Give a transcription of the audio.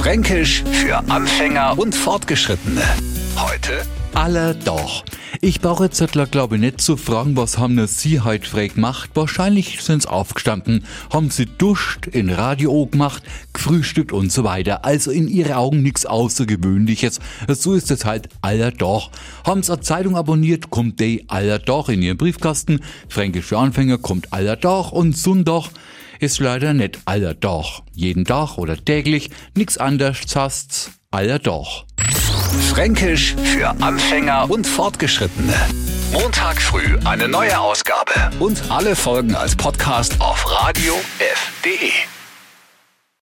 Fränkisch für Anfänger und Fortgeschrittene. Heute aller doch. Ich brauche jetzt glaube ich nicht zu fragen, was haben ne Sie heute frei gemacht. Wahrscheinlich sind sie aufgestanden, haben sie duscht, in Radio gemacht, gefrühstückt und so weiter. Also in ihre Augen nichts Außergewöhnliches. So ist es halt aller doch. Haben sie eine Zeitung abonniert, kommt die aller doch in ihren Briefkasten. Fränkische Anfänger kommt aller doch und Sonntag ist leider nicht aller doch. Jeden Tag oder täglich, nix anders hast aller doch. Fränkisch für Anfänger und Fortgeschrittene. Montag früh eine neue Ausgabe und alle Folgen als Podcast auf radiof.de.